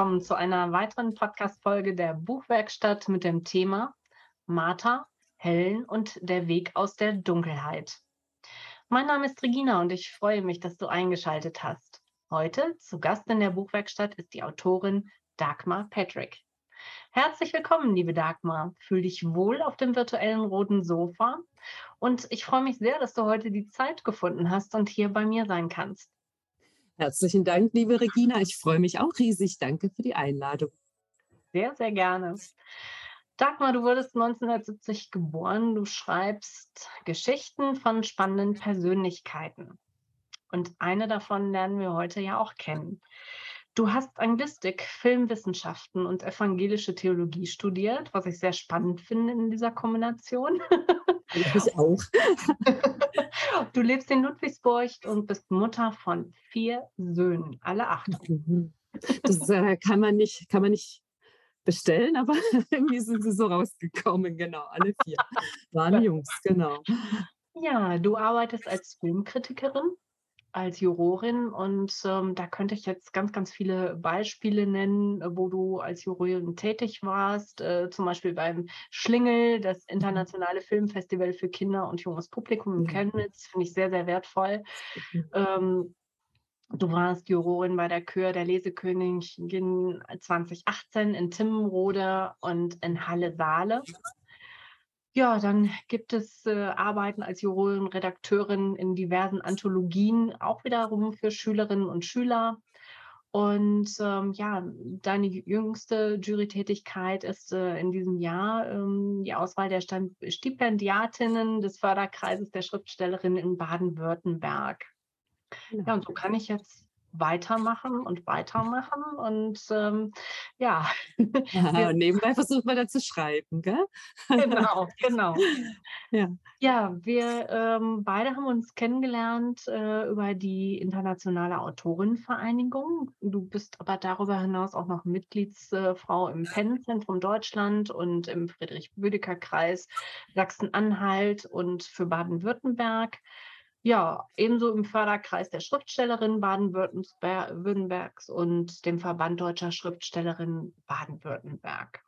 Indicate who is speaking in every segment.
Speaker 1: Willkommen zu einer weiteren Podcast-Folge der Buchwerkstatt mit dem Thema Martha, Helen und der Weg aus der Dunkelheit. Mein Name ist Regina und ich freue mich, dass du eingeschaltet hast. Heute zu Gast in der Buchwerkstatt ist die Autorin Dagmar Patrick. Herzlich willkommen, liebe Dagmar. Fühl dich wohl auf dem virtuellen roten Sofa und ich freue mich sehr, dass du heute die Zeit gefunden hast und hier bei mir sein kannst.
Speaker 2: Herzlichen Dank, liebe Regina. Ich freue mich auch riesig. Danke für die Einladung.
Speaker 1: Sehr, sehr gerne. Dagmar, du wurdest 1970 geboren. Du schreibst Geschichten von spannenden Persönlichkeiten. Und eine davon lernen wir heute ja auch kennen. Du hast Anglistik, Filmwissenschaften und evangelische Theologie studiert, was ich sehr spannend finde in dieser Kombination.
Speaker 2: Ich auch.
Speaker 1: Du lebst in Ludwigsburg und bist Mutter von vier Söhnen, alle acht.
Speaker 2: Das äh, kann man nicht, kann man nicht bestellen, aber irgendwie sind sie so rausgekommen, genau, alle vier waren Jungs, genau.
Speaker 1: Ja, du arbeitest als Filmkritikerin als Jurorin und ähm, da könnte ich jetzt ganz, ganz viele Beispiele nennen, wo du als Jurorin tätig warst, äh, zum Beispiel beim Schlingel, das mhm. internationale Filmfestival für Kinder und junges Publikum in Chemnitz, finde ich sehr, sehr wertvoll. Ähm, du warst Jurorin bei der Kür der Lesekönigin 2018 in Timmenrode und in Halle-Saale. Ja, dann gibt es äh, Arbeiten als Jurorin, Redakteurin in diversen Anthologien, auch wiederum für Schülerinnen und Schüler. Und ähm, ja, deine jüngste Jurytätigkeit ist äh, in diesem Jahr ähm, die Auswahl der Stipendiatinnen des Förderkreises der Schriftstellerin in Baden-Württemberg. Ja. ja, und so kann ich jetzt weitermachen und weitermachen und ähm, ja.
Speaker 2: ja nebenbei versucht man dann zu schreiben, gell?
Speaker 1: Genau, genau. Ja, ja wir ähm, beide haben uns kennengelernt äh, über die Internationale Autorinnenvereinigung. Du bist aber darüber hinaus auch noch Mitgliedsfrau im PEN-Zentrum Deutschland und im Friedrich-Bödecker-Kreis Sachsen-Anhalt und für Baden-Württemberg. Ja, ebenso im Förderkreis der Schriftstellerin Baden-Württembergs und dem Verband Deutscher Schriftstellerinnen Baden-Württemberg.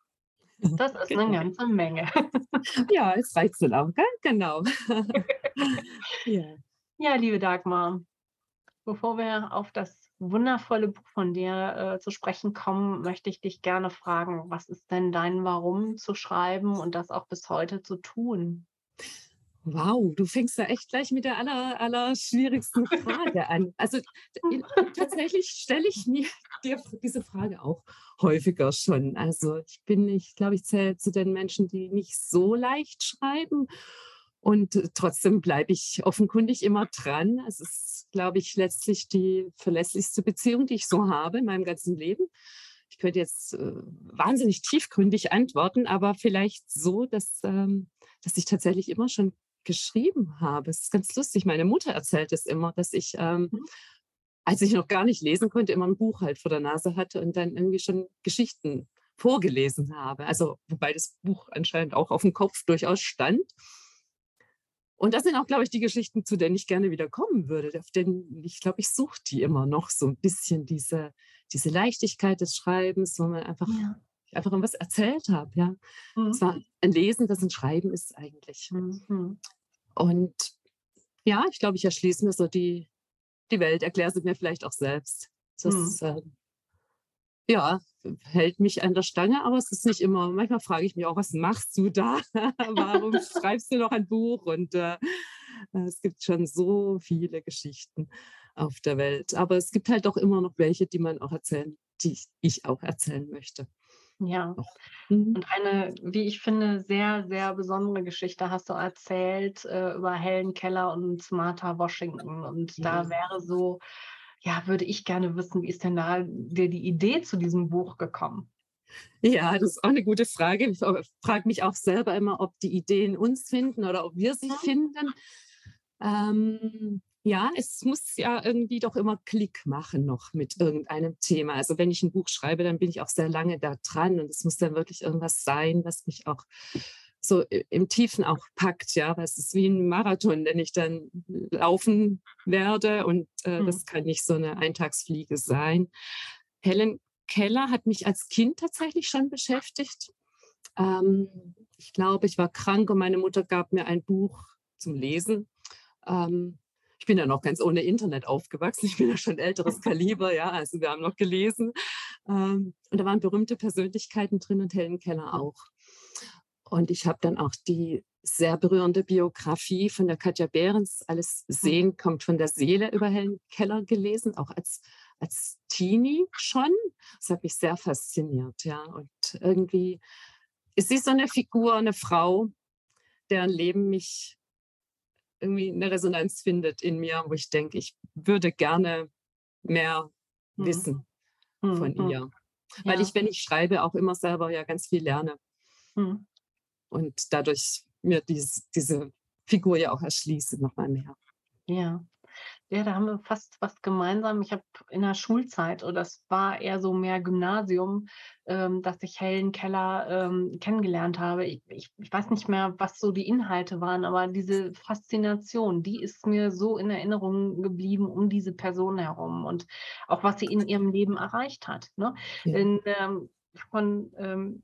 Speaker 1: Das ist eine ganze Menge.
Speaker 2: Ja, es reicht so lang, genau.
Speaker 1: ja. ja, liebe Dagmar, bevor wir auf das wundervolle Buch von dir äh, zu sprechen kommen, möchte ich dich gerne fragen, was ist denn dein Warum zu schreiben und das auch bis heute zu tun?
Speaker 2: Wow, du fängst da echt gleich mit der aller, aller schwierigsten Frage an. Also tatsächlich stelle ich mir dir diese Frage auch häufiger schon. Also ich bin, ich glaube, ich zähle zu den Menschen, die nicht so leicht schreiben. Und trotzdem bleibe ich offenkundig immer dran. Es ist, glaube ich, letztlich die verlässlichste Beziehung, die ich so habe in meinem ganzen Leben. Ich könnte jetzt äh, wahnsinnig tiefgründig antworten, aber vielleicht so, dass, ähm, dass ich tatsächlich immer schon geschrieben habe. Es ist ganz lustig. Meine Mutter erzählt es immer, dass ich, ähm, mhm. als ich noch gar nicht lesen konnte, immer ein Buch halt vor der Nase hatte und dann irgendwie schon Geschichten vorgelesen habe. Also, wobei das Buch anscheinend auch auf dem Kopf durchaus stand. Und das sind auch, glaube ich, die Geschichten, zu denen ich gerne wieder kommen würde. Auf denen, ich glaube, ich suche die immer noch so ein bisschen, diese, diese Leichtigkeit des Schreibens, wo man einfach ja einfach irgendwas erzählt habe. Ja. Mhm. Es war ein Lesen, das ein Schreiben ist eigentlich. Mhm. Und ja, ich glaube, ich erschließe mir so die, die Welt, erkläre sie mir vielleicht auch selbst. Das mhm. äh, ja, hält mich an der Stange, aber es ist nicht immer. Manchmal frage ich mich auch, was machst du da? Warum schreibst du noch ein Buch? Und äh, es gibt schon so viele Geschichten auf der Welt. Aber es gibt halt auch immer noch welche, die man auch erzählen, die ich auch erzählen möchte.
Speaker 1: Ja. Mhm. Und eine, wie ich finde, sehr, sehr besondere Geschichte hast du erzählt äh, über Helen Keller und Martha Washington. Und ja. da wäre so, ja, würde ich gerne wissen, wie ist denn da dir die Idee zu diesem Buch gekommen?
Speaker 2: Ja, das ist auch eine gute Frage. Ich frage mich auch selber immer, ob die Ideen uns finden oder ob wir sie finden. Ähm, ja, es muss ja irgendwie doch immer Klick machen noch mit irgendeinem Thema. Also wenn ich ein Buch schreibe, dann bin ich auch sehr lange da dran und es muss dann wirklich irgendwas sein, was mich auch so im Tiefen auch packt, ja, weil es ist wie ein Marathon, den ich dann laufen werde und äh, mhm. das kann nicht so eine Eintagsfliege sein. Helen Keller hat mich als Kind tatsächlich schon beschäftigt. Ähm, ich glaube, ich war krank und meine Mutter gab mir ein Buch zum Lesen. Ähm, ich bin ja noch ganz ohne Internet aufgewachsen. Ich bin ja schon älteres Kaliber, ja. Also wir haben noch gelesen. Ähm, und da waren berühmte Persönlichkeiten drin und Helen Keller auch. Und ich habe dann auch die sehr berührende Biografie von der Katja Behrens, Alles Sehen kommt von der Seele über Helen Keller gelesen, auch als, als Teenie schon. Das hat mich sehr fasziniert, ja. Und irgendwie ist sie so eine Figur, eine Frau, deren Leben mich irgendwie eine Resonanz findet in mir, wo ich denke, ich würde gerne mehr mhm. wissen mhm. von mhm. ihr. Weil ja. ich, wenn ich schreibe, auch immer selber ja ganz viel lerne. Mhm und dadurch mir dies, diese Figur ja auch erschließe, nochmal mehr.
Speaker 1: Ja. Ja, da haben wir fast was gemeinsam. Ich habe in der Schulzeit, oder das war eher so mehr Gymnasium, ähm, dass ich Helen Keller ähm, kennengelernt habe. Ich, ich, ich, weiß nicht mehr, was so die Inhalte waren, aber diese Faszination, die ist mir so in Erinnerung geblieben um diese Person herum und auch was sie in ihrem Leben erreicht hat. Ne? Ja. In, ähm, von ähm,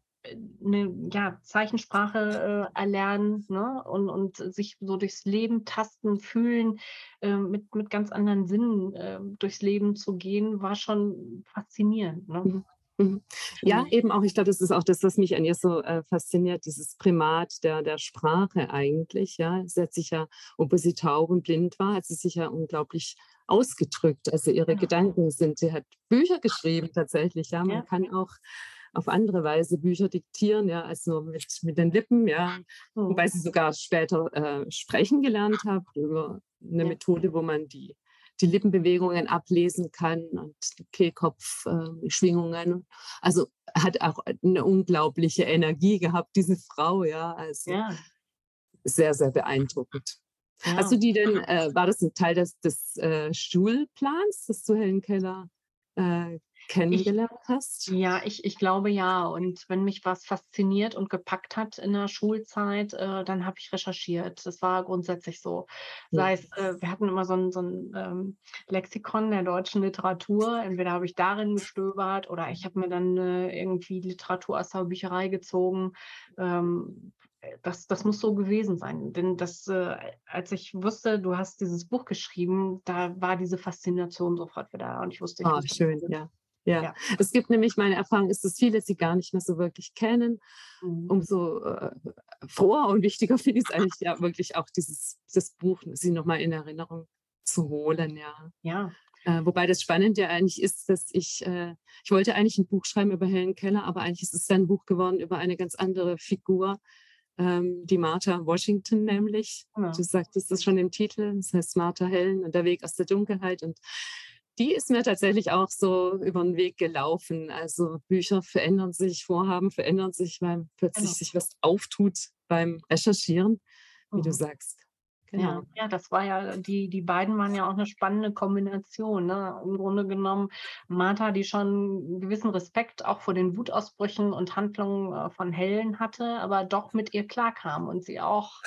Speaker 1: eine ja, Zeichensprache äh, erlernen ne? und, und sich so durchs Leben tasten, fühlen, äh, mit, mit ganz anderen Sinnen äh, durchs Leben zu gehen, war schon faszinierend. Ne?
Speaker 2: Mhm. mhm. Ja, eben auch, ich glaube, das ist auch das, was mich an ihr so äh, fasziniert, dieses Primat der, der Sprache eigentlich. Ja, sie hat sich ja, obwohl sie taub und blind war, hat sie sich ja unglaublich ausgedrückt. Also ihre ja. Gedanken sind, sie hat Bücher geschrieben tatsächlich. Ja, man ja. kann auch auf andere Weise Bücher diktieren, ja, also mit, mit den Lippen, ja, mhm. wobei sie sogar später äh, sprechen gelernt habe über eine ja. Methode, wo man die, die Lippenbewegungen ablesen kann und Kehlkopfschwingungen. Äh, also hat auch eine unglaubliche Energie gehabt, diese Frau, ja, also ja. sehr, sehr beeindruckend. Ja. Hast du die denn, äh, war das ein Teil des, des äh, Schulplans, dass du Helen Keller äh, kennengelernt
Speaker 1: ich,
Speaker 2: hast?
Speaker 1: Ja, ich, ich glaube ja. Und wenn mich was fasziniert und gepackt hat in der Schulzeit, äh, dann habe ich recherchiert. Das war grundsätzlich so. Sei es, äh, wir hatten immer so ein, so ein ähm, Lexikon der deutschen Literatur. Entweder habe ich darin gestöbert oder ich habe mir dann äh, irgendwie Literatur aus der Bücherei gezogen. Ähm, das, das muss so gewesen sein. Denn das, äh, als ich wusste, du hast dieses Buch geschrieben, da war diese Faszination sofort wieder. Und ich wusste, ich
Speaker 2: oh, schön, ja. Ja. ja. es gibt nämlich, meine Erfahrung ist, dass viele sie gar nicht mehr so wirklich kennen. Mhm. Umso äh, froher und wichtiger finde ich es eigentlich ja wirklich auch dieses, dieses Buch, sie nochmal in Erinnerung zu holen, ja.
Speaker 1: Ja.
Speaker 2: Äh, wobei das Spannende ja eigentlich ist, dass ich, äh, ich wollte eigentlich ein Buch schreiben über Helen Keller, aber eigentlich ist es dann ein Buch geworden über eine ganz andere Figur, ähm, die Martha Washington nämlich. Ja. Du sagtest das schon im Titel, das heißt Martha Helen und der Weg aus der Dunkelheit. Und die ist mir tatsächlich auch so über den Weg gelaufen. Also Bücher verändern sich, Vorhaben verändern sich, weil plötzlich genau. sich was auftut beim Recherchieren, wie mhm. du sagst.
Speaker 1: Genau. Ja, ja, das war ja, die, die beiden waren ja auch eine spannende Kombination. Ne? Im Grunde genommen, Martha, die schon einen gewissen Respekt auch vor den Wutausbrüchen und Handlungen äh, von Helen hatte, aber doch mit ihr klarkam und sie auch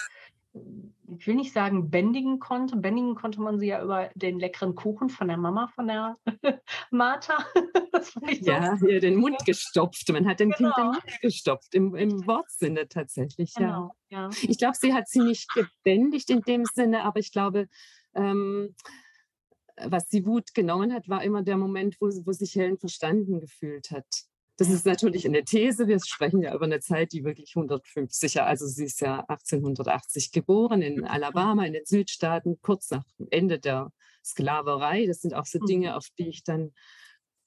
Speaker 1: ich will nicht sagen, bändigen konnte. Bändigen konnte man sie ja über den leckeren Kuchen von der Mama, von der Martha.
Speaker 2: ja, hier den Mund gestopft. Man hat dem genau. Kind den Mund gestopft, im, im Wortsinne tatsächlich. Genau, ja. ja. Ich glaube, sie hat sie nicht gebändigt in dem Sinne, aber ich glaube, ähm, was die Wut genommen hat, war immer der Moment, wo, wo sich Helen verstanden gefühlt hat. Das ist natürlich eine These. Wir sprechen ja über eine Zeit, die wirklich 150 Jahre, also sie ist ja 1880 geboren in Alabama, in den Südstaaten, kurz nach dem Ende der Sklaverei. Das sind auch so Dinge, mhm. auf die ich dann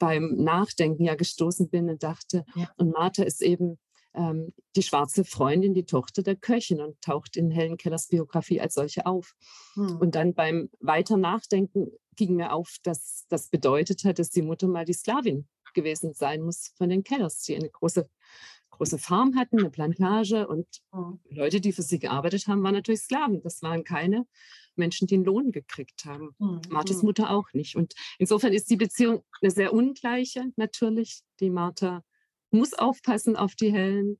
Speaker 2: beim Nachdenken ja gestoßen bin und dachte, ja. und Martha ist eben ähm, die schwarze Freundin, die Tochter der Köchin und taucht in Helen Kellers Biografie als solche auf. Hm. Und dann beim weiter Nachdenken ging mir auf, dass das bedeutet hat, dass die Mutter mal die Sklavin gewesen sein muss von den Kellers, die eine große, große Farm hatten, eine Plantage und mhm. Leute, die für sie gearbeitet haben, waren natürlich Sklaven. Das waren keine Menschen, die einen Lohn gekriegt haben. Mhm. Marthas mhm. Mutter auch nicht. Und insofern ist die Beziehung eine sehr ungleiche natürlich. Die Martha muss aufpassen auf die Helen.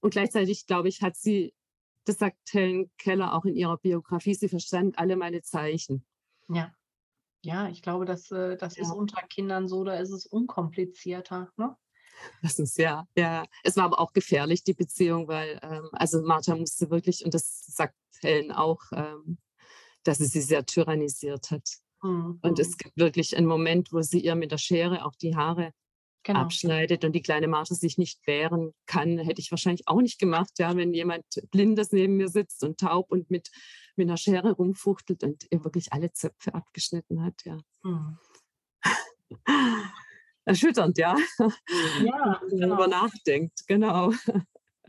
Speaker 2: Und gleichzeitig, glaube ich, hat sie, das sagt Helen Keller auch in ihrer Biografie, sie verstand alle meine Zeichen.
Speaker 1: Ja. Ja, ich glaube, das, äh, das ist
Speaker 2: Ja.
Speaker 1: unter Kindern so, da ist es unkomplizierter, ne?
Speaker 2: Das ist ja, ja. Es war aber auch gefährlich, die Beziehung, weil, ähm, also Martha musste wirklich, und das sagt Helen auch, ähm, dass sie sie sehr tyrannisiert hat.
Speaker 1: Mhm,
Speaker 2: Und
Speaker 1: mhm.
Speaker 2: es gibt wirklich einen Moment, wo sie ihr mit der Schere auch die Haare
Speaker 1: Genau.
Speaker 2: abschneidet und die kleine Martha sich nicht wehren kann. Hätte ich wahrscheinlich auch nicht gemacht, ja, wenn jemand Blindes neben mir sitzt und taub und mit, mit einer Schere rumfuchtelt und ihr wirklich alle Zöpfe abgeschnitten hat, ja.
Speaker 1: Mhm.
Speaker 2: Erschütternd, ja,
Speaker 1: Ja,
Speaker 2: wenn man darüber
Speaker 1: genau.
Speaker 2: nachdenkt, genau.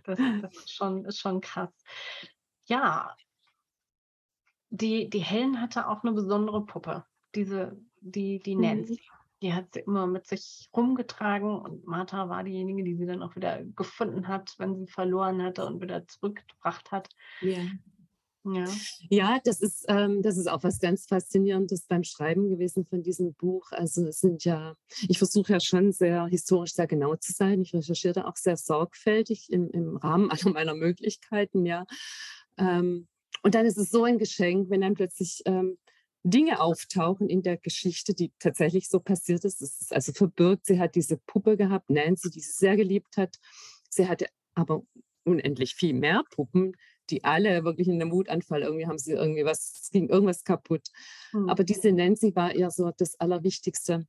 Speaker 1: Das, das ist, schon, ist schon krass. Ja, die, die Helen hatte auch eine besondere Puppe, diese, die, die
Speaker 2: Mhm.
Speaker 1: Nancy. Die hat sie immer mit sich rumgetragen und Martha war diejenige, die sie dann auch wieder gefunden hat, wenn sie verloren hatte und wieder zurückgebracht hat.
Speaker 2: Ja.
Speaker 1: Ja.
Speaker 2: Ja, das ist, ähm, das ist auch was ganz Faszinierendes beim Schreiben gewesen von diesem Buch. Also es sind ja, ich versuche ja schon sehr historisch sehr genau zu sein. Ich recherchiere da auch sehr sorgfältig im, im Rahmen aller meiner Möglichkeiten, ja. Ähm, und dann ist es so ein Geschenk, wenn dann plötzlich ähm, Dinge auftauchen in der Geschichte, die tatsächlich so passiert ist. Es ist also verbirgt. Sie hat diese Puppe gehabt, Nancy, die sie sehr geliebt hat. Sie hatte aber unendlich viel mehr Puppen, die alle wirklich in einem Wutanfall irgendwie haben sie irgendwie was, es ging irgendwas kaputt.
Speaker 1: Mhm.
Speaker 2: Aber diese Nancy war eher so das Allerwichtigste.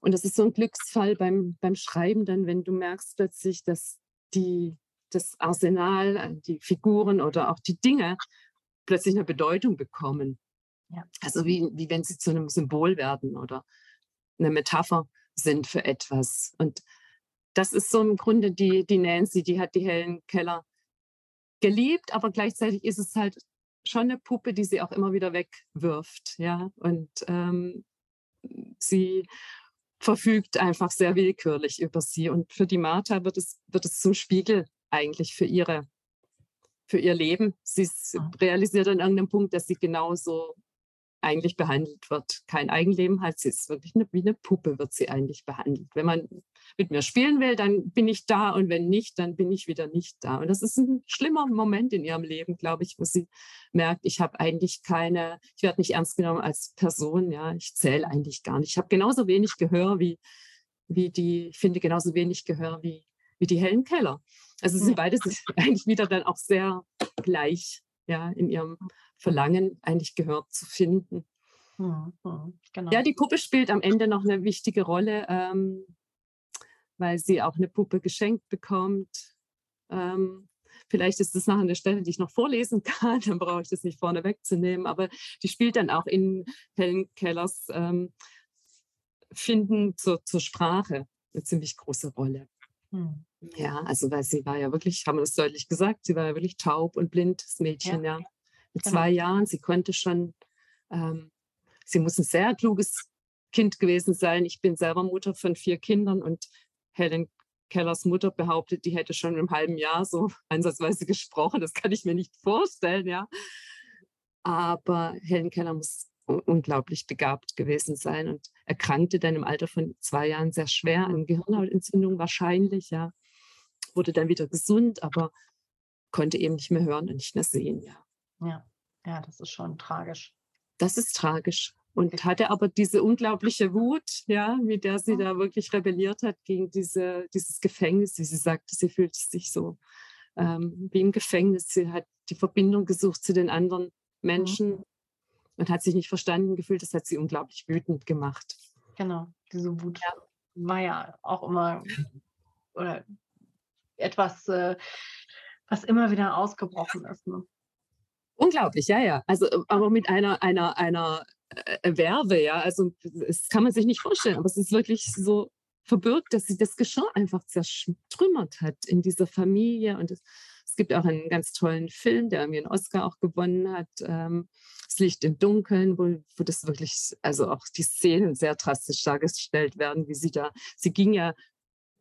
Speaker 2: Und das ist so ein Glücksfall beim, beim Schreiben dann, wenn du merkst plötzlich, dass die, das Arsenal, äh, die Figuren oder auch die Dinge plötzlich eine Bedeutung bekommen.
Speaker 1: Ja.
Speaker 2: Also wie, wie wenn sie zu einem Symbol werden oder eine Metapher sind für etwas. Und das ist so im Grunde die, die Nancy, die hat die Helen Keller geliebt, aber gleichzeitig ist es halt schon eine Puppe, die sie auch immer wieder wegwirft, ja. Und ähm, sie verfügt einfach sehr willkürlich über sie. Und für die Martha wird es, wird es zum Spiegel eigentlich für ihre, für ihr Leben. Sie
Speaker 1: Mhm.
Speaker 2: realisiert an irgendeinem Punkt, dass sie genauso eigentlich behandelt wird. Kein Eigenleben hat sie. ist wirklich eine, wie eine Puppe wird sie eigentlich behandelt. Wenn man mit mir spielen will, dann bin ich da und wenn nicht, dann bin ich wieder nicht da. Und das ist ein schlimmer Moment in ihrem Leben, glaube ich, wo sie merkt, ich habe eigentlich keine, ich werde nicht ernst genommen als Person, ja, ich zähle eigentlich gar nicht. Ich habe genauso wenig Gehör wie, wie die, ich finde genauso wenig Gehör wie, wie die hellen Keller. Also sie
Speaker 1: Ja.
Speaker 2: sind beide sich eigentlich wieder dann auch sehr gleich, ja, in ihrem Verlangen, eigentlich Gehör zu finden.
Speaker 1: Mhm. Mhm. Genau.
Speaker 2: Ja, die Puppe spielt am Ende noch eine wichtige Rolle, ähm, weil sie auch eine Puppe geschenkt bekommt. Ähm, vielleicht ist das nachher eine Stelle, die ich noch vorlesen kann, dann brauche ich das nicht vorne wegzunehmen, aber die spielt dann auch in Helen Kellers ähm, Finden zur, zur Sprache eine ziemlich große Rolle.
Speaker 1: Mhm.
Speaker 2: Ja, also weil sie war ja wirklich, haben wir das deutlich gesagt, sie war ja wirklich taub und blind, das Mädchen, ja. Mit
Speaker 1: genau.
Speaker 2: zwei Jahren, sie konnte schon, ähm, sie muss ein sehr kluges Kind gewesen sein. Ich bin selber Mutter von vier Kindern und Helen Kellers Mutter behauptet, die hätte schon im halben Jahr so ansatzweise gesprochen. Das kann ich mir nicht vorstellen, ja. Aber Helen Keller muss unglaublich begabt gewesen sein und erkrankte dann im Alter von zwei Jahren sehr schwer an Gehirnhautentzündung wahrscheinlich, ja. Wurde dann wieder gesund, aber konnte eben nicht mehr hören und nicht mehr sehen, ja.
Speaker 1: Ja. ja, das ist schon tragisch.
Speaker 2: Das ist tragisch. Und hatte aber diese unglaubliche Wut, ja, mit der sie
Speaker 1: Mhm.
Speaker 2: da wirklich rebelliert hat gegen diese, dieses Gefängnis. Wie sie sagte, sie fühlt sich so ähm, wie im Gefängnis. Sie hat die Verbindung gesucht zu den anderen Menschen und hat sich nicht verstanden gefühlt. Das hat sie unglaublich wütend gemacht.
Speaker 1: Genau, diese Wut war ja auch immer oder etwas, äh, was immer wieder ausgebrochen ist. Ne?
Speaker 2: Unglaublich, ja, ja. Also, äh, aber mit einer, einer, einer äh, Werbe, ja. Also, das kann man sich nicht vorstellen, aber es ist wirklich so verbirgt, dass sie das Geschirr einfach zertrümmert hat in dieser Familie. Und es, es gibt auch einen ganz tollen Film, der irgendwie einen Oscar auch gewonnen hat. Ähm, das Licht im Dunkeln, wo, wo das wirklich, also auch die Szenen sehr drastisch dargestellt werden, wie sie da, sie ging ja,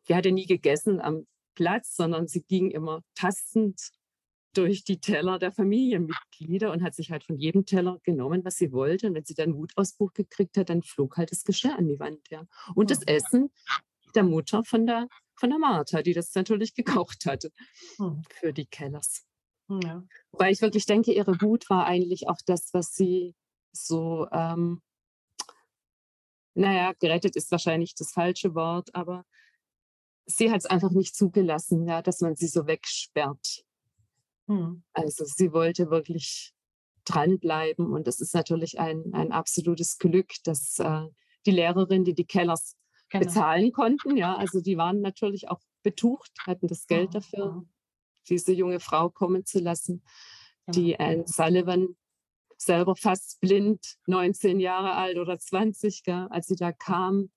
Speaker 2: die hatte nie gegessen am Platz, sondern sie ging immer tastend durch die Teller der Familienmitglieder und hat sich halt von jedem Teller genommen, was sie wollte. Und wenn sie dann Wutausbruch gekriegt hat, dann flog halt das Geschirr an die Wand. Ja. Und das
Speaker 1: Mhm.
Speaker 2: Essen der Mutter von der, von der Martha, die das natürlich gekocht hatte
Speaker 1: Hm.
Speaker 2: für die Kellers.
Speaker 1: Ja.
Speaker 2: Wobei ich wirklich denke, ihre Wut war eigentlich auch das, was sie so ähm, naja, gerettet ist wahrscheinlich das falsche Wort, aber sie hat es einfach nicht zugelassen, ja, dass man sie so wegsperrt. Hm. Also sie wollte wirklich dranbleiben und das ist natürlich ein, ein absolutes Glück, dass äh, die Lehrerin, die die Kellers genau. bezahlen konnten, ja, also die waren natürlich auch betucht, hatten das Geld dafür, diese junge Frau kommen zu lassen, genau. die Anne Sullivan selber fast blind, 19 Jahre alt oder 20, gell, als sie da kam,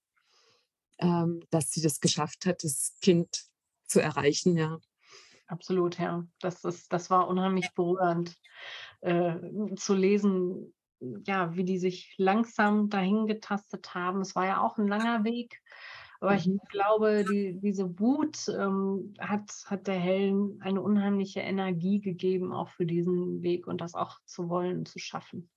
Speaker 2: ähm, dass sie das geschafft hat, das Kind zu erreichen, ja.
Speaker 1: Absolut, ja. Das, ist, das war unheimlich berührend äh, zu lesen, ja, wie die sich langsam dahin getastet haben. Es war ja auch ein langer Weg. Aber ich mhm. glaube, die, diese Wut ähm, hat, hat der Helen eine unheimliche Energie gegeben, auch für diesen Weg und das auch zu wollen und zu schaffen.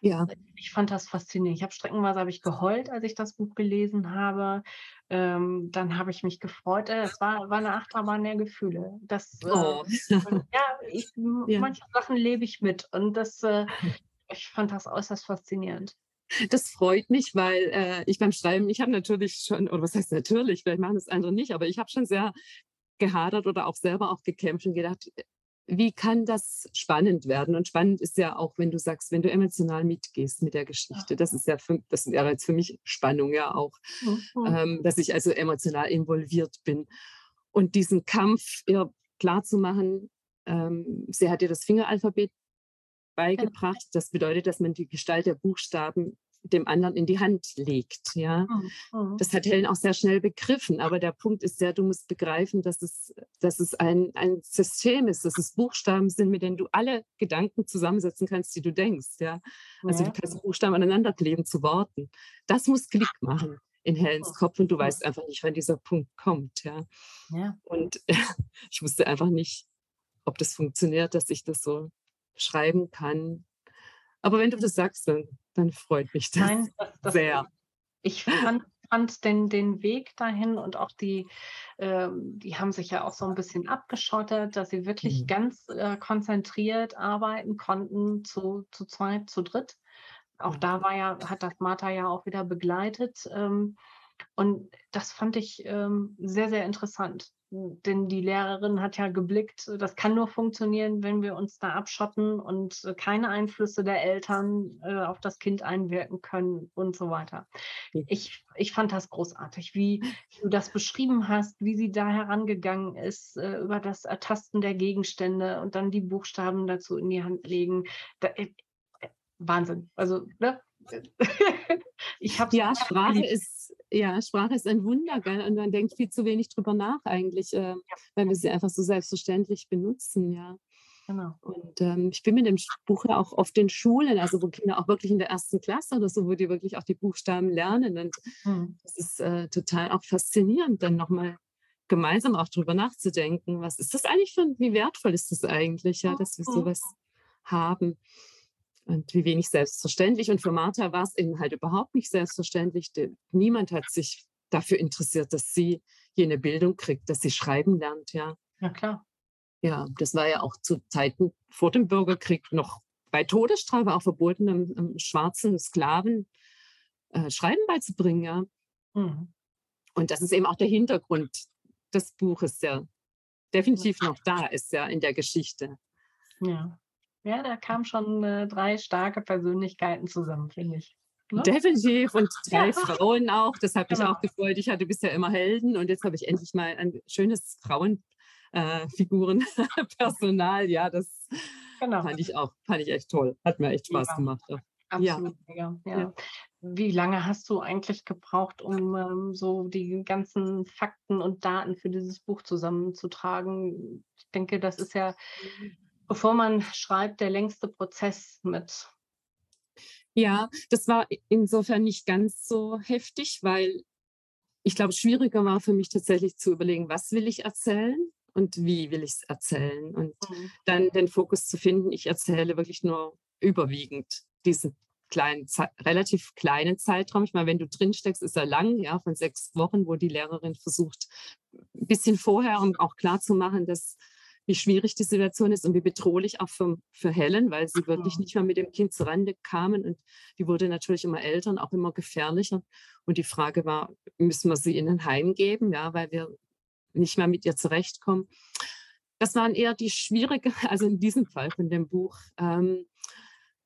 Speaker 1: Ja. Ich fand das faszinierend. Ich habe streckenweise habe ich geheult, als ich das Buch gelesen habe. Ähm, dann habe ich mich gefreut. Äh, es war, war eine Achterbahn der Gefühle. Das, äh, oh. ja, ich, ja, manche Sachen lebe ich mit und das, äh, ich fand das äußerst faszinierend.
Speaker 2: Das freut mich, weil äh, ich beim Schreiben, ich habe natürlich schon, oder was heißt natürlich, vielleicht machen das andere nicht, aber ich habe schon sehr gehadert oder auch selber auch gekämpft und gedacht, wie kann das spannend werden? Und spannend ist ja auch, wenn du sagst, wenn du emotional mitgehst mit der Geschichte. Das ist ja für, das wäre jetzt für mich Spannung ja auch, mhm. ähm, dass ich also emotional involviert bin. Und diesen Kampf ihr klar zu machen, ähm, sie hat ihr das Fingeralphabet beigebracht. Das bedeutet, dass man die Gestalt der Buchstaben dem anderen in die Hand legt. Ja, mhm. das hat Helen auch sehr schnell begriffen. Aber der Punkt ist ja, du musst begreifen, dass es, dass es ein, ein System ist, dass es Buchstaben sind, mit denen du alle Gedanken zusammensetzen kannst, die du denkst. Ja, also ja. du kannst Buchstaben aneinander kleben zu Worten. Das muss Klick machen in Helens Kopf und du weißt einfach nicht, wann dieser Punkt kommt. Ja, ja. und ich wusste einfach nicht, ob das funktioniert, dass ich das so schreiben kann. Aber wenn du das sagst, dann, dann freut mich das, Nein, das, das sehr.
Speaker 1: Ich fand, fand den, den Weg dahin und auch die, äh, die haben sich ja auch so ein bisschen abgeschottet, dass sie wirklich mhm. ganz äh, konzentriert arbeiten konnten, zu, zu zweit, zu dritt. Auch da war ja, hat das Martha ja auch wieder begleitet. Ähm, und das fand ich ähm, sehr, sehr interessant denn die Lehrerin hat ja geblickt, das kann nur funktionieren, wenn wir uns da abschotten und äh, keine Einflüsse der Eltern äh, auf das Kind einwirken können und so weiter. Ich, ich fand das großartig, wie du das beschrieben hast, wie sie da herangegangen ist, äh, über das Ertasten der Gegenstände und dann die Buchstaben dazu in die Hand legen. Da, äh, äh Wahnsinn. Also, ne?
Speaker 2: ich habe ja, Sprache ist ja, Sprache ist ein Wunder, gell? und man denkt viel zu wenig drüber nach eigentlich, äh, weil wir sie einfach so selbstverständlich benutzen, ja. Genau. Und ähm, ich bin mit dem Buch ja auch oft in Schulen, also wo Kinder auch wirklich in der ersten Klasse oder so, wo die wirklich auch die Buchstaben lernen. Und hm. das ist äh, total auch faszinierend, dann nochmal gemeinsam auch drüber nachzudenken, was ist das eigentlich für, wie wertvoll ist das eigentlich, ja, dass wir sowas haben und wie wenig selbstverständlich. Und für Martha war es eben halt überhaupt nicht selbstverständlich. Denn niemand hat sich dafür interessiert, dass sie jene Bildung kriegt, dass sie schreiben lernt, ja.
Speaker 1: Ja, klar.
Speaker 2: Ja, das war ja auch zu Zeiten vor dem Bürgerkrieg noch bei Todesstrafe auch verboten, einem, einem schwarzen Sklaven äh, Schreiben beizubringen, ja. Mhm. Und das ist eben auch der Hintergrund des Buches, der definitiv noch da ist, ja, in der Geschichte.
Speaker 1: Ja. Ja, da kamen schon äh, drei starke Persönlichkeiten zusammen, finde ich.
Speaker 2: Ne? Definitiv und drei ja. Frauen auch. Das hat mich genau. auch gefreut. Ich hatte bisher immer Helden und jetzt habe ich endlich mal ein schönes Frauenfigurenpersonal. Äh, ja, das genau. fand ich auch, fand ich echt toll. Hat mir echt Spaß ja. gemacht.
Speaker 1: Absolut, ja. ja. Wie lange hast du eigentlich gebraucht, um ähm, so die ganzen Fakten und Daten für dieses Buch zusammenzutragen? Ich denke, das ist ja bevor man schreibt, der längste Prozess mit.
Speaker 2: Ja, das war insofern nicht ganz so heftig, weil ich glaube, schwieriger war für mich tatsächlich zu überlegen, was will ich erzählen und wie will ich es erzählen und mhm. dann den Fokus zu finden. Ich erzähle wirklich nur überwiegend diesen kleinen, relativ kleinen Zeitraum. Ich meine, wenn du drin steckst, ist er lang, ja, von sechs Wochen, wo die Lehrerin versucht, ein bisschen vorher, um auch klar zu machen, dass wie schwierig die Situation ist und wie bedrohlich auch für, für Helen, weil sie wirklich nicht mehr mit dem Kind zurande kamen. Und die wurde natürlich immer älter und auch immer gefährlicher. Und die Frage war, müssen wir sie in ein Heim geben, ja, weil wir nicht mehr mit ihr zurechtkommen. Das waren eher die schwierige, also in diesem Fall von dem Buch. Ähm,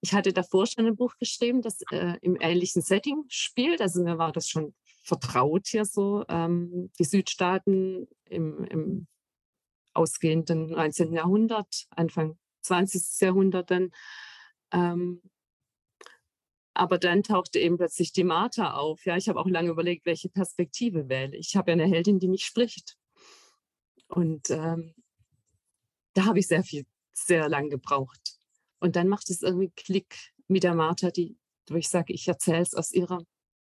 Speaker 2: ich hatte davor schon ein Buch geschrieben, das äh, im ähnlichen Setting spielt. Also mir war das schon vertraut hier so, ähm, die Südstaaten im, im ausgehenden 19. Jahrhundert, Anfang 20. Jahrhundert dann. Ähm, aber dann tauchte eben plötzlich die Martha auf. Ja, ich habe auch lange überlegt, welche Perspektive wähle. Ich habe ja eine Heldin, die nicht spricht. Und ähm, da habe ich sehr viel, sehr lang gebraucht. Und dann macht es irgendwie Klick mit der Martha, die, wo ich sage, ich erzähle es aus ihrer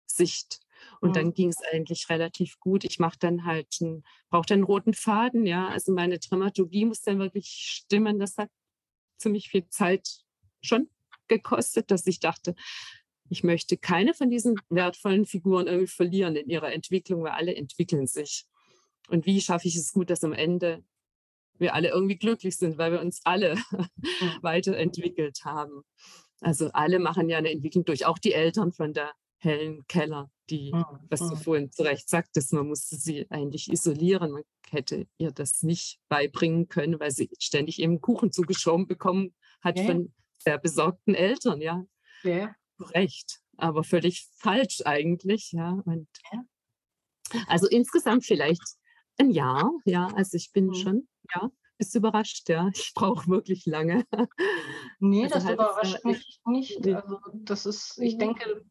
Speaker 2: Sicht. Und mhm. dann ging es eigentlich relativ gut. Ich mache dann halt einen, brauche dann einen roten Faden, ja. Also meine Dramaturgie muss dann wirklich stimmen. Das hat ziemlich viel Zeit schon gekostet, dass ich dachte, ich möchte keine von diesen wertvollen Figuren irgendwie verlieren in ihrer Entwicklung, weil alle entwickeln sich. Und wie schaffe ich es gut, dass am Ende wir alle irgendwie glücklich sind, weil wir uns alle mhm. weiterentwickelt haben. Also alle machen ja eine Entwicklung durch, auch die Eltern von der Helen Keller, die, mhm. was du mhm. vorhin zu Recht sagtest, man musste sie eigentlich isolieren. Man hätte ihr das nicht beibringen können, weil sie ständig eben Kuchen zugeschoben bekommen hat ja. von sehr besorgten Eltern, ja. Ja. Recht, aber völlig falsch eigentlich, ja. Und ja. Also insgesamt vielleicht ein Jahr, ja. Also ich bin mhm. schon, ja, bist du überrascht, ja. Ich brauche wirklich lange.
Speaker 1: Nee, also das überrascht mich nicht. Also das ist, ich denke,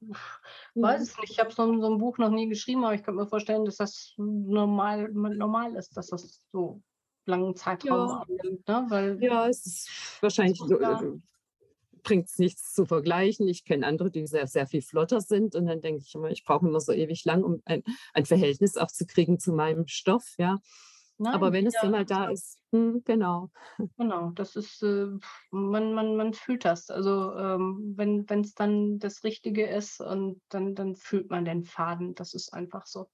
Speaker 1: weiß es nicht. Ich habe so, so, ein Buch noch nie geschrieben, aber ich könnte mir vorstellen, dass das normal, normal ist, dass das so langen Zeitraum ja.
Speaker 2: annimmt. Ne? Weil ja, es ist wahrscheinlich bringt es nichts zu vergleichen. Ich kenne andere, die sehr, sehr viel flotter sind. Und dann denke ich immer, ich brauche immer so ewig lang, um ein, ein Verhältnis auch zu kriegen zu meinem Stoff. Ja. Nein, Aber wenn es dann mal da ist, hm, genau.
Speaker 1: Genau, das ist, äh, man, man, man fühlt das. Also ähm, wenn es dann das Richtige ist und dann, dann fühlt man den Faden. Das ist einfach so.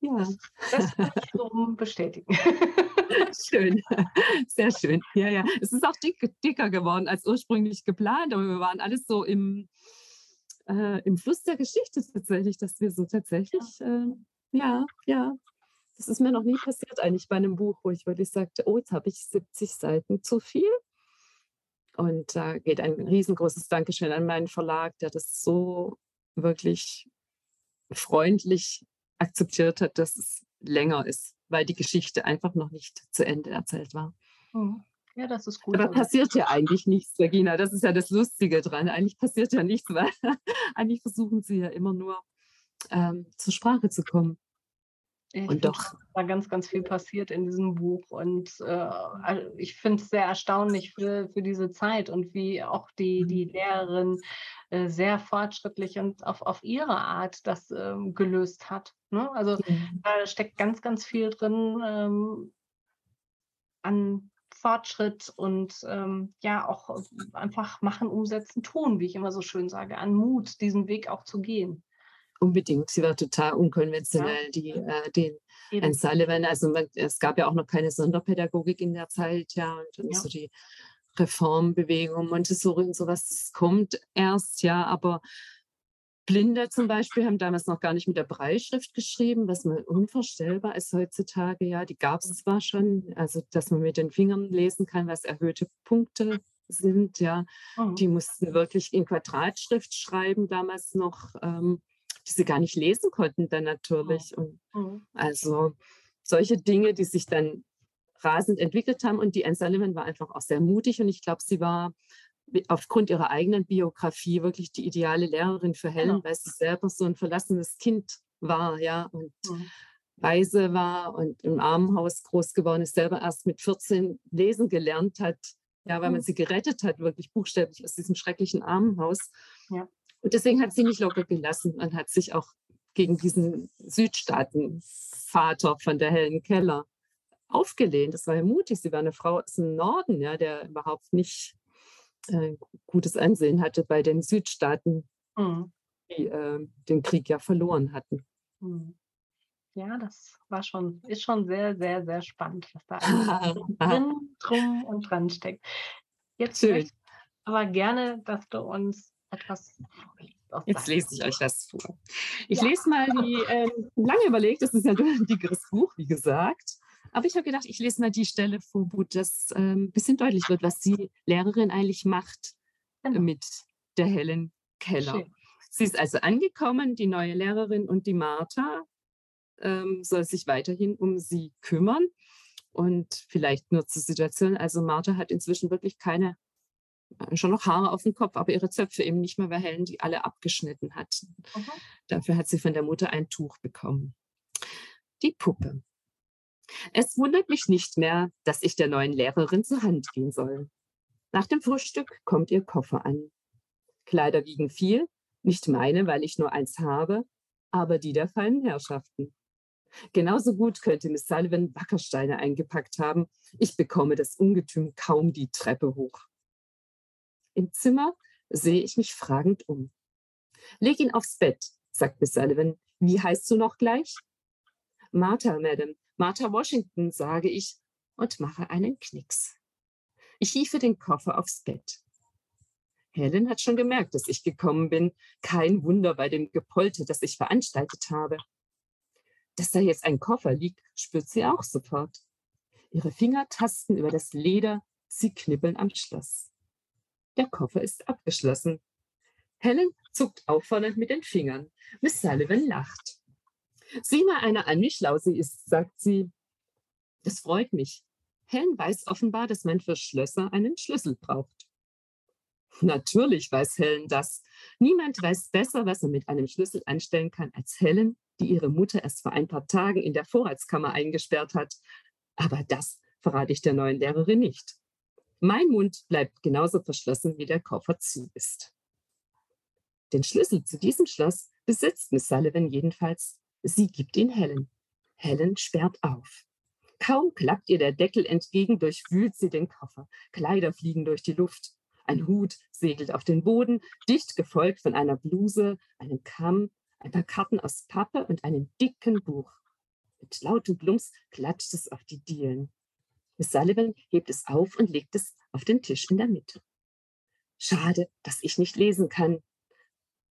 Speaker 1: Ja. Das, das kann ich so bestätigen.
Speaker 2: schön, sehr schön. Ja, ja. Es ist auch dick, dicker geworden als ursprünglich geplant, aber wir waren alles so im, äh, im Fluss der Geschichte tatsächlich, dass wir so tatsächlich, äh, ja, ja. Das ist mir noch nie passiert eigentlich bei einem Buch, wo ich wirklich sagte, oh, jetzt habe ich 70 Seiten zu viel. Und da geht ein riesengroßes Dankeschön an meinen Verlag, der das so wirklich freundlich akzeptiert hat, dass es länger ist, weil die Geschichte einfach noch nicht zu Ende erzählt war.
Speaker 1: Mhm. Ja, das ist gut.
Speaker 2: Aber passiert ja eigentlich nichts, Regina. Das ist ja das Lustige dran. Eigentlich passiert ja nichts, weil eigentlich versuchen sie ja immer nur ähm, zur Sprache zu kommen.
Speaker 1: Ich und doch. Da ganz, ganz viel passiert in diesem Buch. Und äh, ich finde es sehr erstaunlich für, für diese Zeit und wie auch die, die mhm. Lehrerin äh, sehr fortschrittlich und auf, auf ihre Art das ähm, gelöst hat. Ne? Also mhm. da steckt ganz, ganz viel drin ähm, an Fortschritt und ähm, ja auch einfach machen, umsetzen, tun, wie ich immer so schön sage, an Mut, diesen Weg auch zu gehen.
Speaker 2: Unbedingt. Sie war total unkonventionell, ja. die, äh, den Eben. Sullivan. Also man, es gab ja auch noch keine Sonderpädagogik in der Zeit, ja, und, und ja. so die Reformbewegung, Montessori und sowas, das kommt erst, ja, aber Blinde zum Beispiel haben damals noch gar nicht mit der Breitschrift geschrieben, was mal unvorstellbar ist heutzutage. Ja, die gab es zwar schon, also dass man mit den Fingern lesen kann, was erhöhte Punkte sind. Ja, mhm. die mussten wirklich in Quadratschrift schreiben damals noch. Ähm, die sie gar nicht lesen konnten dann natürlich. Und mhm. also solche Dinge, die sich dann rasend entwickelt haben. Und die Anne Sullivan war einfach auch sehr mutig und ich glaube, sie war aufgrund ihrer eigenen Biografie wirklich die ideale Lehrerin für Helen, genau. weil sie selber so ein verlassenes Kind war, ja, und mhm. weise war und im Armenhaus groß geworden ist, selber erst mit 14 lesen gelernt hat, ja, weil man mhm. sie gerettet hat, wirklich buchstäblich aus diesem schrecklichen Armenhaus. Und deswegen hat sie nicht locker gelassen und hat sich auch gegen diesen Südstaatenvater von der Helen Keller aufgelehnt. Das war ja mutig. Sie war eine Frau aus dem Norden, ja, der überhaupt nicht äh, gutes Ansehen hatte bei den Südstaaten, mhm. die äh, den Krieg ja verloren hatten.
Speaker 1: Mhm. Ja, das war schon, ist schon sehr, sehr, sehr spannend, was da alles drin, drum und dran steckt. Jetzt
Speaker 2: Schön.
Speaker 1: möchte ich aber gerne, dass du uns etwas.
Speaker 2: Jetzt lese ich euch was vor. Ich ja. lese mal die, ähm, lange überlegt, das ist ja ein dickeres Buch, wie gesagt. Aber ich habe gedacht, ich lese mal die Stelle vor, wo das ein ähm, bisschen deutlich wird, was die Lehrerin eigentlich macht genau. mit der Helen Keller. Schön. Sie ist also angekommen, die neue Lehrerin, und die Martha ähm, soll sich weiterhin um sie kümmern. Und vielleicht nur zur Situation, also Martha hat inzwischen wirklich keine, schon noch Haare auf dem Kopf, aber ihre Zöpfe eben nicht mehr, weil Helen die alle abgeschnitten hat. Mhm. Dafür hat sie von der Mutter ein Tuch bekommen. Die Puppe. Es wundert mich nicht mehr, dass ich der neuen Lehrerin zur Hand gehen soll. Nach dem Frühstück kommt ihr Koffer an. Kleider wiegen viel, nicht meine, weil ich nur eins habe, aber die der feinen Herrschaften. Genauso gut könnte Miss Sullivan Wackersteine eingepackt haben. Ich bekomme das Ungetüm kaum die Treppe hoch. Im Zimmer sehe ich mich fragend um. Leg ihn aufs Bett, sagt Miss Sullivan. Wie heißt du noch gleich? Martha, Madam. Martha Washington, sage ich und mache einen Knicks. Ich hiefe den Koffer aufs Bett. Helen hat schon gemerkt, dass ich gekommen bin. Kein Wunder bei dem Gepolter, das ich veranstaltet habe. Dass da jetzt ein Koffer liegt, spürt sie auch sofort. Ihre Finger tasten über das Leder, sie knibbeln am Schloss. Der Koffer ist abgeschlossen. Helen zuckt auffordernd mit den Fingern. Miss Sullivan lacht. Sieh mal einer an, wie schlau sie ist, sagt sie. Das freut mich. Helen weiß offenbar, dass man für Schlösser einen Schlüssel braucht. Natürlich weiß Helen das. Niemand weiß besser, was er mit einem Schlüssel anstellen kann, als Helen, die ihre Mutter erst vor ein paar Tagen in der Vorratskammer eingesperrt hat. Aber das verrate ich der neuen Lehrerin nicht. Mein Mund bleibt genauso verschlossen, wie der Koffer zu ist. Den Schlüssel zu diesem Schloss besitzt Miss Sullivan jedenfalls. Sie gibt ihn Helen. Helen sperrt auf. Kaum klappt ihr der Deckel entgegen, durchwühlt sie den Koffer. Kleider fliegen durch die Luft. Ein Hut segelt auf den Boden, dicht gefolgt von einer Bluse, einem Kamm, ein paar Karten aus Pappe und einem dicken Buch. Mit lautem Plumps klatscht es auf die Dielen. Miss Sullivan hebt es auf und legt es auf den Tisch in der Mitte. Schade, dass ich nicht lesen kann.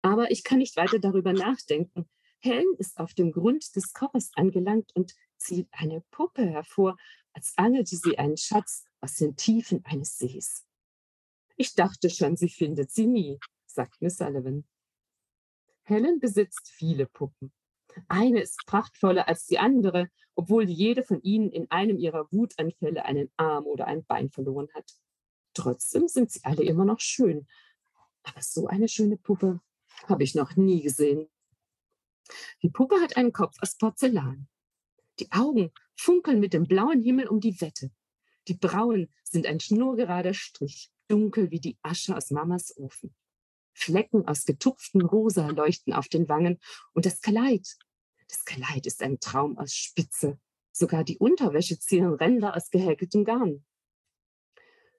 Speaker 2: Aber ich kann nicht weiter darüber nachdenken. Helen ist auf dem Grund des Koffers angelangt und zieht eine Puppe hervor, als angelte sie einen Schatz aus den Tiefen eines Sees. Ich dachte schon, sie findet sie nie, sagt Miss Sullivan. Helen besitzt viele Puppen. Eine ist prachtvoller als die andere, obwohl jede von ihnen in einem ihrer Wutanfälle einen Arm oder ein Bein verloren hat. Trotzdem sind sie alle immer noch schön. Aber so eine schöne Puppe habe ich noch nie gesehen. Die Puppe hat einen Kopf aus Porzellan. Die Augen funkeln mit dem blauen Himmel um die Wette. Die Brauen sind ein schnurgerader Strich dunkel wie die Asche aus Mamas Ofen. Flecken aus getupften Rosa leuchten auf den Wangen und das Kleid. Das Kleid ist ein Traum aus Spitze. Sogar die Unterwäsche zieren Ränder aus gehäkeltem Garn.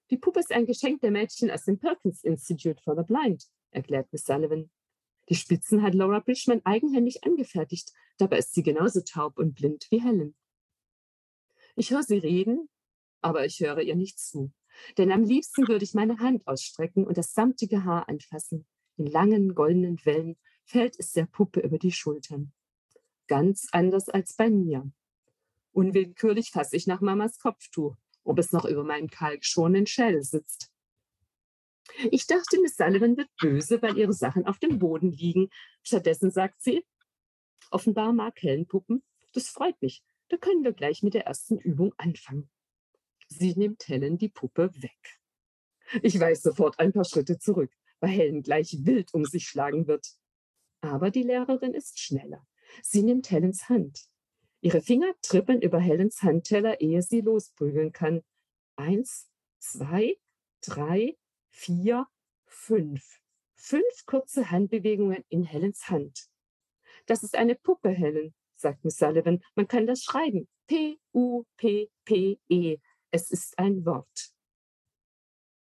Speaker 2: Die Puppe ist ein Geschenk der Mädchen aus dem Perkins Institute for the Blind, erklärt Miss Sullivan. Die Spitzen hat Laura Bridgman eigenhändig angefertigt. Dabei ist sie genauso taub und blind wie Helen. Ich höre sie reden, aber ich höre ihr nicht zu. Denn am liebsten würde ich meine Hand ausstrecken und das samtige Haar anfassen. In langen goldenen Wellen fällt es der Puppe über die Schultern. Ganz anders als bei mir. Unwillkürlich fasse ich nach Mamas Kopftuch, ob es noch über meinem kalkschonenden Schädel sitzt. Ich dachte, Miss Sullivan wird böse, weil ihre Sachen auf dem Boden liegen. Stattdessen sagt sie, offenbar mag Hellenpuppen. Das freut mich. Da können wir gleich mit der ersten Übung anfangen. Sie nimmt Helen die Puppe weg. Ich weiß sofort ein paar Schritte zurück, weil Helen gleich wild um sich schlagen wird. Aber die Lehrerin ist schneller. Sie nimmt Helens Hand. Ihre Finger trippeln über Helens Handteller, ehe sie losprügeln kann. Eins, zwei, drei, vier, fünf. Fünf kurze Handbewegungen in Helens Hand. Das ist eine Puppe, Helen, sagt Miss Sullivan. Man kann das schreiben. P-U-P-P-E. Es ist ein Wort.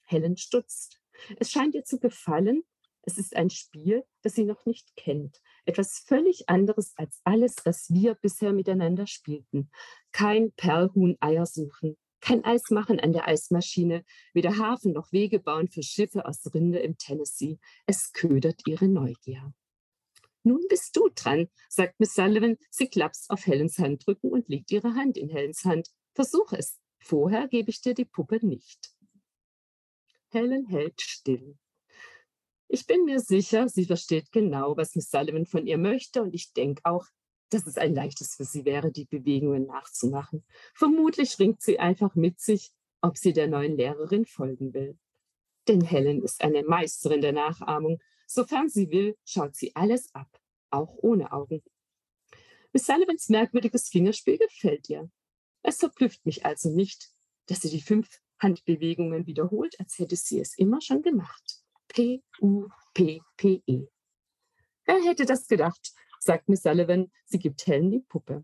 Speaker 2: Helen stutzt. Es scheint ihr zu gefallen, Es ist ein Spiel, das sie noch nicht kennt. Etwas völlig anderes als alles, was wir bisher miteinander spielten. Kein Perlhuhn-Eier suchen, kein Eis machen an der Eismaschine, weder Hafen noch Wege bauen für Schiffe aus Rinde im Tennessee. Es ködert ihre Neugier. Nun bist du dran, sagt Miss Sullivan. Sie klapst auf Helens Handrücken und legt ihre Hand in Helens Hand. Versuch es. Vorher gebe ich dir die Puppe nicht. Helen hält still. Ich bin mir sicher, sie versteht genau, was Miss Sullivan von ihr möchte und ich denke auch, dass es ein leichtes für sie wäre, die Bewegungen nachzumachen. Vermutlich ringt sie einfach mit sich, ob sie der neuen Lehrerin folgen will. Denn Helen ist eine Meisterin der Nachahmung. Sofern sie will, schaut sie alles ab, auch ohne Augen. Miss Sullivans merkwürdiges Fingerspiel gefällt ihr. Es verblüfft mich also nicht, dass sie die fünf Handbewegungen wiederholt, als hätte sie es immer schon gemacht. P-U-P-P-E. Wer hätte das gedacht, sagt Miss Sullivan. Sie gibt Helen die Puppe.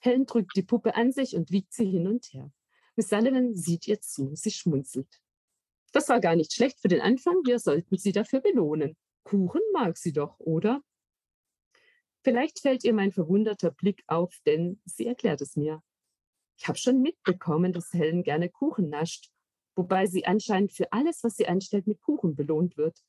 Speaker 2: Helen drückt die Puppe an sich und wiegt sie hin und her. Miss Sullivan sieht ihr zu. Sie schmunzelt. Das war gar nicht schlecht für den Anfang. Wir sollten sie dafür belohnen. Kuchen mag sie doch, oder? Vielleicht fällt ihr mein verwunderter Blick auf, denn sie erklärt es mir. Ich habe schon mitbekommen, dass Helen gerne Kuchen nascht wobei sie anscheinend für alles, was sie anstellt, mit Kuchen belohnt wird.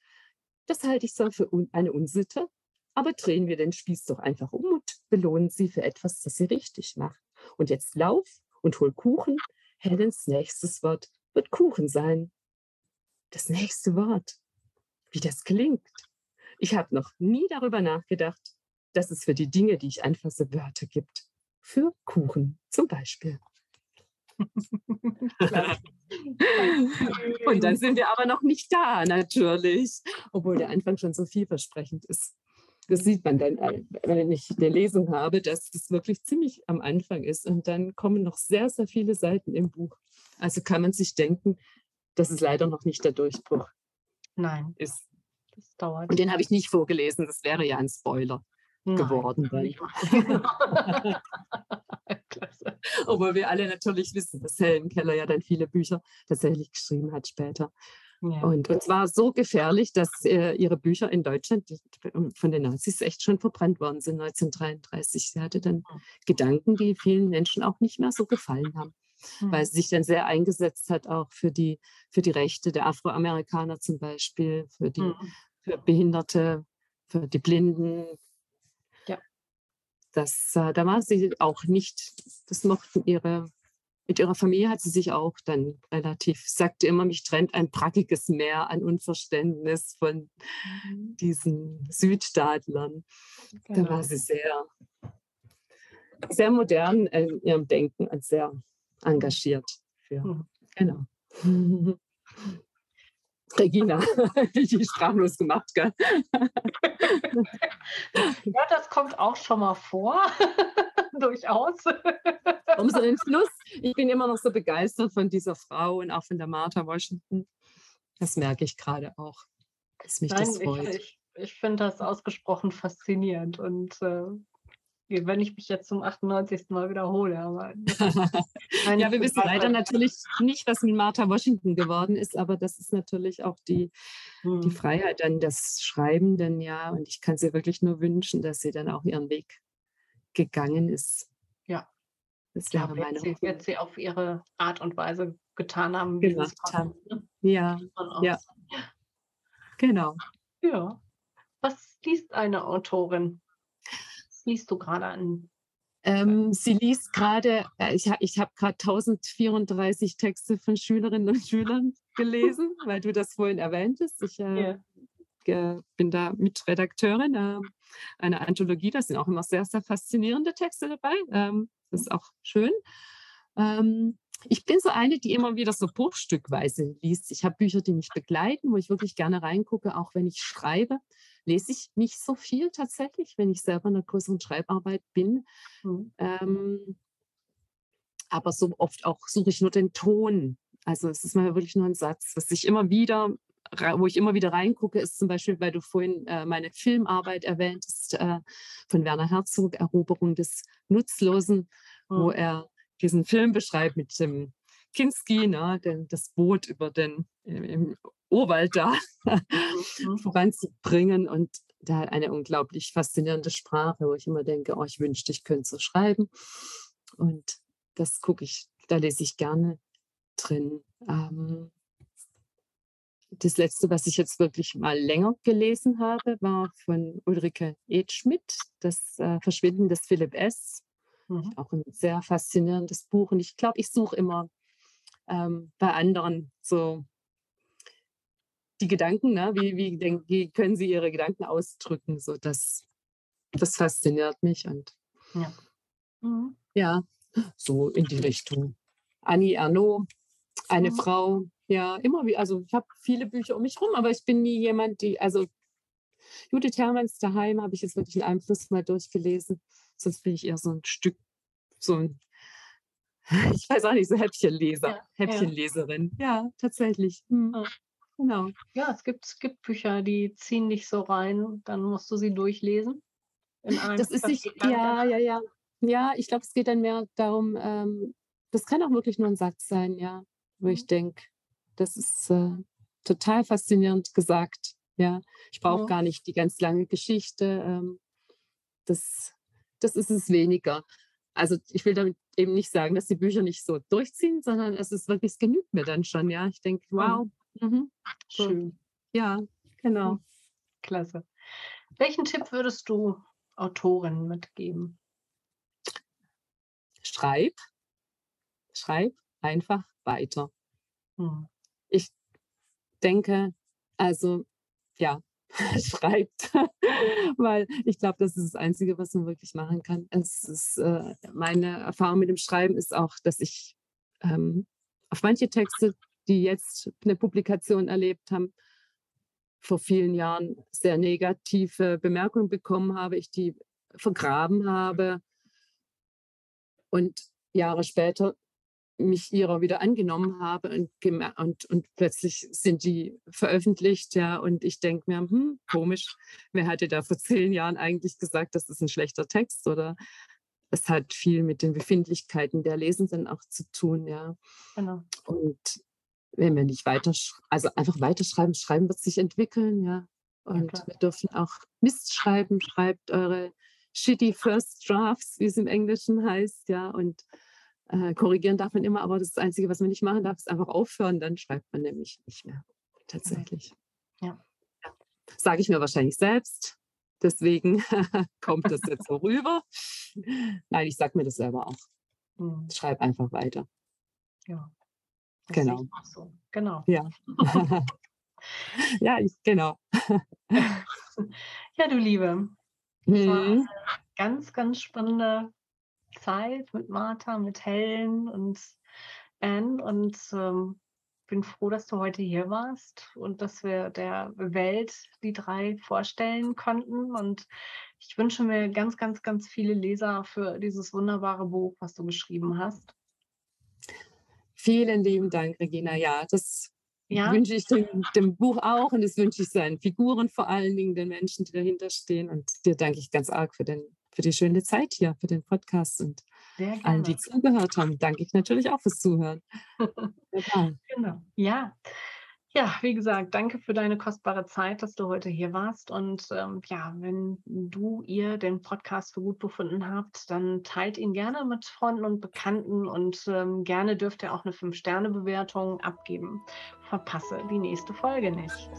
Speaker 2: Das halte ich zwar für un eine Unsitte, aber drehen wir den Spieß doch einfach um und belohnen sie für etwas, das sie richtig macht. Und jetzt lauf und hol Kuchen. Helens nächstes Wort wird Kuchen sein. Das nächste Wort. Wie das klingt. Ich habe noch nie darüber nachgedacht, dass es für die Dinge, die ich anfasse, Wörter gibt. Für Kuchen zum Beispiel. Und dann sind wir aber noch nicht da, natürlich, obwohl der Anfang schon so vielversprechend ist. Das sieht man dann, äh, wenn ich eine Lesung habe, dass es wirklich ziemlich am Anfang ist. Und dann kommen noch sehr, sehr viele Seiten im Buch. Also kann man sich denken, dass es leider noch nicht der Durchbruch
Speaker 1: Nein.
Speaker 2: ist.
Speaker 1: Das dauert.
Speaker 2: Und den habe ich nicht vorgelesen. Das wäre ja ein Spoiler Nein. geworden. Klasse. Obwohl wir alle natürlich wissen, dass Helen Keller ja dann viele Bücher tatsächlich geschrieben hat später. Ja. Und, und zwar so gefährlich, dass äh, ihre Bücher in Deutschland von den Nazis echt schon verbrannt worden sind 1933. Sie hatte dann mhm. Gedanken, die vielen Menschen auch nicht mehr so gefallen haben, mhm. weil sie sich dann sehr eingesetzt hat, auch für die, für die Rechte der Afroamerikaner zum Beispiel, für die mhm. für Behinderte, für die Blinden, das, äh, da war sie auch nicht, das mochten ihre, mit ihrer Familie hat sie sich auch dann relativ, sagte immer, mich trennt ein brackiges Meer an Unverständnis von mhm. diesen Südstaatlern. Genau. Da war sie sehr, sehr modern in ihrem Denken und sehr engagiert. Für, mhm. Genau. Regina, die sprachlos gemacht, gell?
Speaker 1: Ja, das kommt auch schon mal vor, durchaus.
Speaker 2: Um so den Fluss. Ich bin immer noch so begeistert von dieser Frau und auch von der Martha Washington. Das merke ich gerade auch, dass mich Nein, das freut.
Speaker 1: Ich, ich, ich finde das ausgesprochen faszinierend und äh, wenn ich mich jetzt zum 98. Mal wiederhole. Aber
Speaker 2: ja, wir wissen leider natürlich nicht, was mit Martha Washington geworden ist, aber das ist natürlich auch die, hm. die Freiheit an das Schreibenden, ja. Und ich kann sie wirklich nur wünschen, dass sie dann auch ihren Weg gegangen ist.
Speaker 1: Ja. Das wäre ja, meine sie, wird sie auf ihre Art und Weise getan haben,
Speaker 2: wie Gemacht sie haben. Ne? Ja. ja. Genau.
Speaker 1: Ja. Was liest eine Autorin? Liest du gerade an?
Speaker 2: Ähm, sie liest gerade, äh, ich, ich habe gerade 1034 Texte von Schülerinnen und Schülern gelesen, weil du das vorhin erwähntest. Ich äh, yeah. bin da Mitredakteurin äh, einer Anthologie. Da sind auch immer sehr, sehr faszinierende Texte dabei. Ähm, das ist auch schön. Ähm, ich bin so eine, die immer wieder so bruchstückweise liest. Ich habe Bücher, die mich begleiten, wo ich wirklich gerne reingucke, auch wenn ich schreibe lese ich nicht so viel tatsächlich, wenn ich selber in einer größeren Schreibarbeit bin. Mhm. Ähm, aber so oft auch suche ich nur den Ton. Also es ist mal wirklich nur ein Satz, was ich immer wieder, wo ich immer wieder reingucke, ist zum Beispiel, weil du vorhin äh, meine Filmarbeit erwähntest, äh, von Werner Herzog, Eroberung des Nutzlosen, mhm. wo er diesen Film beschreibt mit dem Kinski, ne, den, das Boot über den im Urwald da mhm. voranzubringen. Und der hat eine unglaublich faszinierende Sprache, wo ich immer denke, oh, ich wünschte, ich könnte so schreiben. Und das gucke ich, da lese ich gerne drin. Ähm, das letzte, was ich jetzt wirklich mal länger gelesen habe, war von Ulrike Edschmidt, das äh, Verschwinden des Philipp S. Mhm. Auch ein sehr faszinierendes Buch. Und ich glaube, ich suche immer ähm, bei anderen so die Gedanken, ne? wie, wie, denk, wie können sie ihre Gedanken ausdrücken? So, das, das fasziniert mich. Und
Speaker 1: ja. Mhm.
Speaker 2: ja, so in die Richtung. Annie Arnaud, eine mhm. Frau, ja, immer wie, also ich habe viele Bücher um mich rum, aber ich bin nie jemand, die, also Judith Hermanns daheim habe ich jetzt wirklich in einem Fluss mal durchgelesen. Sonst bin ich eher so ein Stück, so ein, ich weiß auch nicht, so Häppchenleser, ja, Häppchenleserin. Ja, ja tatsächlich. Hm. Ja. Genau.
Speaker 1: Ja, es gibt, es gibt Bücher, die ziehen dich so rein, dann musst du sie durchlesen.
Speaker 2: das ist nicht, ja, ja, ja. Ja, ich glaube, es geht dann mehr darum, ähm, das kann auch wirklich nur ein Satz sein, ja, wo mhm. ich denke, das ist äh, total faszinierend gesagt. Ja, ich brauche ja. gar nicht die ganz lange Geschichte. Ähm, das, das ist es weniger. Also ich will damit eben nicht sagen, dass die Bücher nicht so durchziehen, sondern es ist wirklich, es genügt mir dann schon. Ja, ich denke, mhm. wow,
Speaker 1: mhm. schön.
Speaker 2: Ja, genau. Mhm.
Speaker 1: Klasse. Welchen Tipp würdest du Autorinnen mitgeben?
Speaker 2: Schreib, schreib einfach weiter. Hm ich denke, also ja, schreibt, weil ich glaube, das ist das Einzige, was man wirklich machen kann. Ist, äh, meine Erfahrung mit dem Schreiben ist auch, dass ich ähm, auf manche Texte, die jetzt eine Publikation erlebt haben, vor vielen Jahren sehr negative Bemerkungen bekommen habe, ich die vergraben habe und Jahre später mich ihrer wieder angenommen habe und, und, und plötzlich sind die veröffentlicht, ja, und ich denke mir, hm, komisch, wer hatte da vor zehn Jahren eigentlich gesagt, das ist ein schlechter Text oder es hat viel mit den Befindlichkeiten der Lesenden auch zu tun, ja. Genau. Und wenn wir nicht weiter, also einfach weiterschreiben, schreiben wird sich entwickeln, ja. Und ja, wir dürfen auch Mist schreiben, schreibt eure shitty first drafts, wie es im Englischen heißt, ja, und äh, korrigieren darf man immer, aber das, das Einzige, was man nicht machen darf, ist einfach aufhören. Dann schreibt man nämlich nicht mehr. Tatsächlich.
Speaker 1: Ja.
Speaker 2: ja. Sage ich mir wahrscheinlich selbst. Deswegen kommt das jetzt so rüber. Nein, ich sage mir das selber auch. Hm. Schreib einfach weiter.
Speaker 1: Ja.
Speaker 2: Genau.
Speaker 1: So. Genau.
Speaker 2: Ja. ja, ich, genau.
Speaker 1: ja, du Liebe. Das war hm. eine ganz, ganz spannende Zeit mit Martha, mit Helen und Anne und ähm, bin froh, dass du heute hier warst und dass wir der Welt die drei vorstellen konnten. Und ich wünsche mir ganz, ganz, ganz viele Leser für dieses wunderbare Buch, was du geschrieben hast.
Speaker 2: Vielen lieben Dank, Regina. Ja, das ja? wünsche ich dem, dem, Buch auch und das wünsche ich seinen Figuren vor allen Dingen, den Menschen, die dahinter stehen. Und dir danke ich ganz arg für den für die schöne Zeit hier, für den Podcast und allen, die zugehört haben. Danke ich natürlich auch fürs Zuhören.
Speaker 1: genau. Ja. Ja, wie gesagt, danke für deine kostbare Zeit, dass du heute hier warst. Und ähm, ja, wenn du, ihr den Podcast für gut befunden habt, dann teilt ihn gerne mit Freunden und Bekannten und ähm, gerne dürft ihr auch eine 5-Sterne-Bewertung abgeben. Verpasse die nächste Folge nicht.